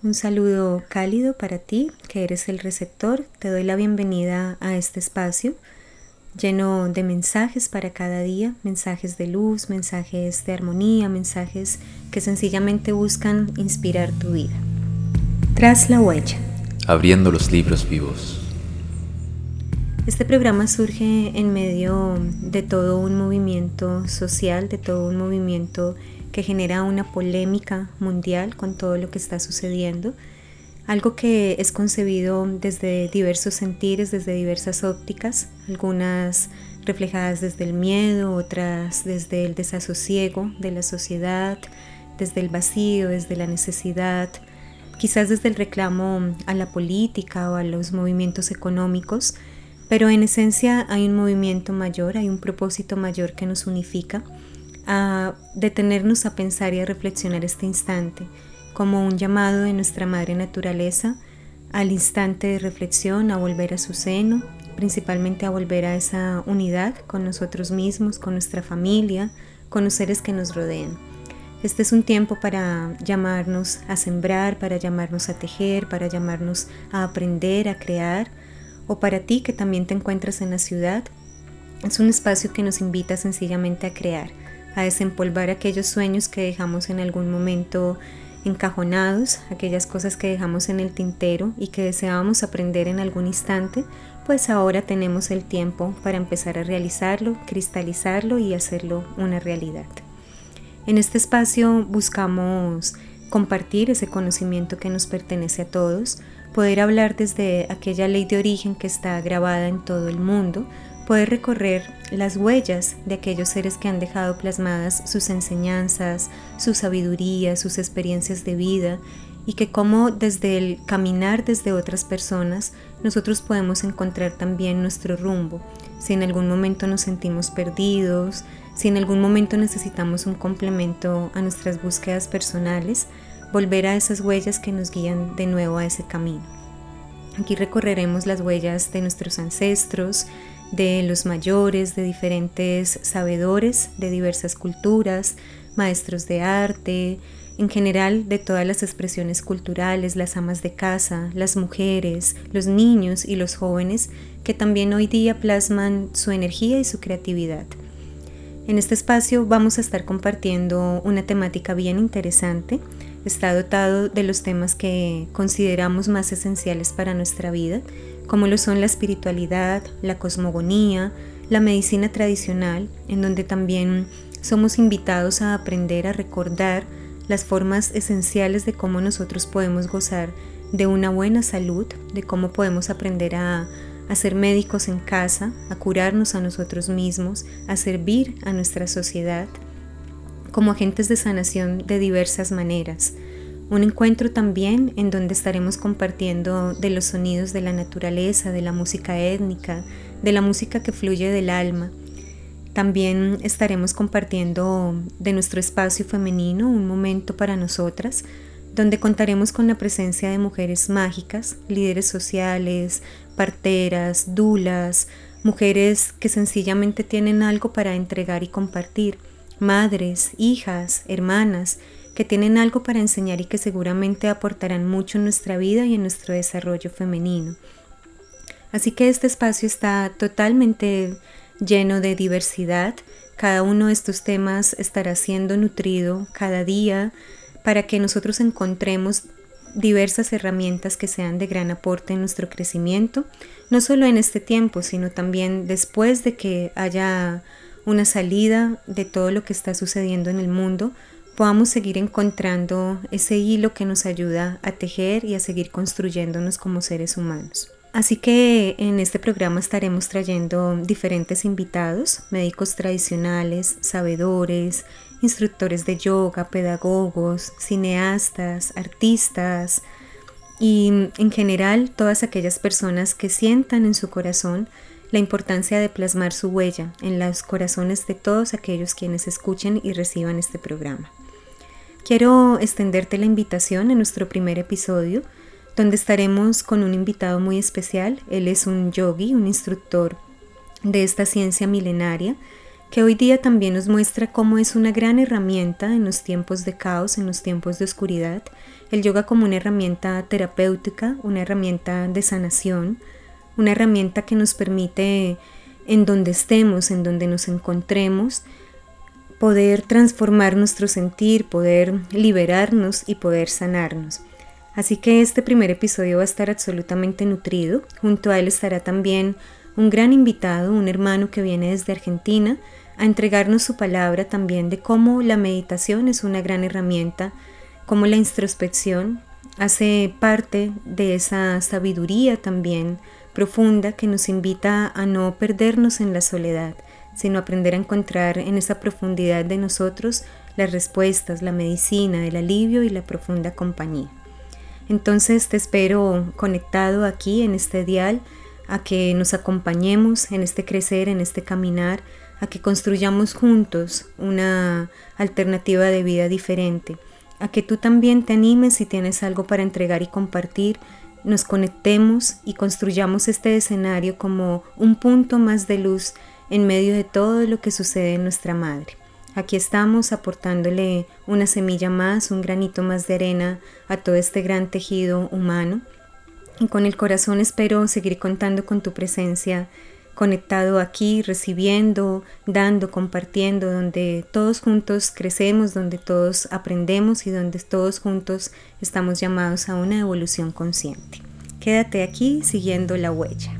Un saludo cálido para ti, que eres el receptor. Te doy la bienvenida a este espacio lleno de mensajes para cada día, mensajes de luz, mensajes de armonía, mensajes que sencillamente buscan inspirar tu vida. Tras la huella. Abriendo los libros vivos. Este programa surge en medio de todo un movimiento social, de todo un movimiento que genera una polémica mundial con todo lo que está sucediendo. Algo que es concebido desde diversos sentires, desde diversas ópticas, algunas reflejadas desde el miedo, otras desde el desasosiego de la sociedad, desde el vacío, desde la necesidad, quizás desde el reclamo a la política o a los movimientos económicos, pero en esencia hay un movimiento mayor, hay un propósito mayor que nos unifica a detenernos a pensar y a reflexionar este instante como un llamado de nuestra madre naturaleza al instante de reflexión, a volver a su seno, principalmente a volver a esa unidad con nosotros mismos, con nuestra familia, con los seres que nos rodean. Este es un tiempo para llamarnos a sembrar, para llamarnos a tejer, para llamarnos a aprender, a crear, o para ti que también te encuentras en la ciudad. Es un espacio que nos invita sencillamente a crear, a desempolvar aquellos sueños que dejamos en algún momento encajonados, aquellas cosas que dejamos en el tintero y que deseábamos aprender en algún instante, pues ahora tenemos el tiempo para empezar a realizarlo, cristalizarlo y hacerlo una realidad. En este espacio buscamos compartir ese conocimiento que nos pertenece a todos, poder hablar desde aquella ley de origen que está grabada en todo el mundo, poder recorrer las huellas de aquellos seres que han dejado plasmadas sus enseñanzas, su sabiduría, sus experiencias de vida y que como desde el caminar desde otras personas nosotros podemos encontrar también nuestro rumbo. Si en algún momento nos sentimos perdidos, si en algún momento necesitamos un complemento a nuestras búsquedas personales, volver a esas huellas que nos guían de nuevo a ese camino. Aquí recorreremos las huellas de nuestros ancestros, de los mayores, de diferentes sabedores de diversas culturas, maestros de arte, en general de todas las expresiones culturales, las amas de casa, las mujeres, los niños y los jóvenes que también hoy día plasman su energía y su creatividad. En este espacio vamos a estar compartiendo una temática bien interesante. Está dotado de los temas que consideramos más esenciales para nuestra vida como lo son la espiritualidad, la cosmogonía, la medicina tradicional, en donde también somos invitados a aprender a recordar las formas esenciales de cómo nosotros podemos gozar de una buena salud, de cómo podemos aprender a, a ser médicos en casa, a curarnos a nosotros mismos, a servir a nuestra sociedad como agentes de sanación de diversas maneras. Un encuentro también en donde estaremos compartiendo de los sonidos de la naturaleza, de la música étnica, de la música que fluye del alma. También estaremos compartiendo de nuestro espacio femenino un momento para nosotras, donde contaremos con la presencia de mujeres mágicas, líderes sociales, parteras, dulas, mujeres que sencillamente tienen algo para entregar y compartir, madres, hijas, hermanas, que tienen algo para enseñar y que seguramente aportarán mucho en nuestra vida y en nuestro desarrollo femenino. Así que este espacio está totalmente lleno de diversidad. Cada uno de estos temas estará siendo nutrido cada día para que nosotros encontremos diversas herramientas que sean de gran aporte en nuestro crecimiento, no solo en este tiempo, sino también después de que haya una salida de todo lo que está sucediendo en el mundo, podamos seguir encontrando ese hilo que nos ayuda a tejer y a seguir construyéndonos como seres humanos. Así que en este programa estaremos trayendo diferentes invitados, médicos tradicionales, sabedores, instructores de yoga, pedagogos, cineastas, artistas y en general todas aquellas personas que sientan en su corazón la importancia de plasmar su huella en los corazones de todos aquellos quienes escuchen y reciban este programa. Quiero extenderte la invitación en nuestro primer episodio, donde estaremos con un invitado muy especial. Él es un yogi, un instructor de esta ciencia milenaria que hoy día también nos muestra cómo es una gran herramienta en los tiempos de caos, en los tiempos de oscuridad, el yoga como una herramienta terapéutica, una herramienta de sanación, una herramienta que nos permite en donde estemos, en donde nos encontremos, poder transformar nuestro sentir, poder liberarnos y poder sanarnos. Así que este primer episodio va a estar absolutamente nutrido. Junto a él estará también un gran invitado, un hermano que viene desde Argentina, a entregarnos su palabra también de cómo la meditación es una gran herramienta, cómo la introspección hace parte de esa sabiduría también profunda que nos invita a no perdernos en la soledad, sino aprender a encontrar en esa profundidad de nosotros las respuestas, la medicina, el alivio y la profunda compañía. Entonces te espero conectado aquí en este dial, a que nos acompañemos en este crecer, en este caminar, a que construyamos juntos una alternativa de vida diferente, a que tú también te animes si tienes algo para entregar y compartir, nos conectemos y construyamos este escenario como un punto más de luz en medio de todo lo que sucede en nuestra madre. Aquí estamos aportándole una semilla más, un granito más de arena a todo este gran tejido humano. Y con el corazón espero seguir contando con tu presencia, conectado aquí, recibiendo, dando, compartiendo, donde todos juntos crecemos, donde todos aprendemos y donde todos juntos estamos llamados a una evolución consciente. Quédate aquí siguiendo la huella.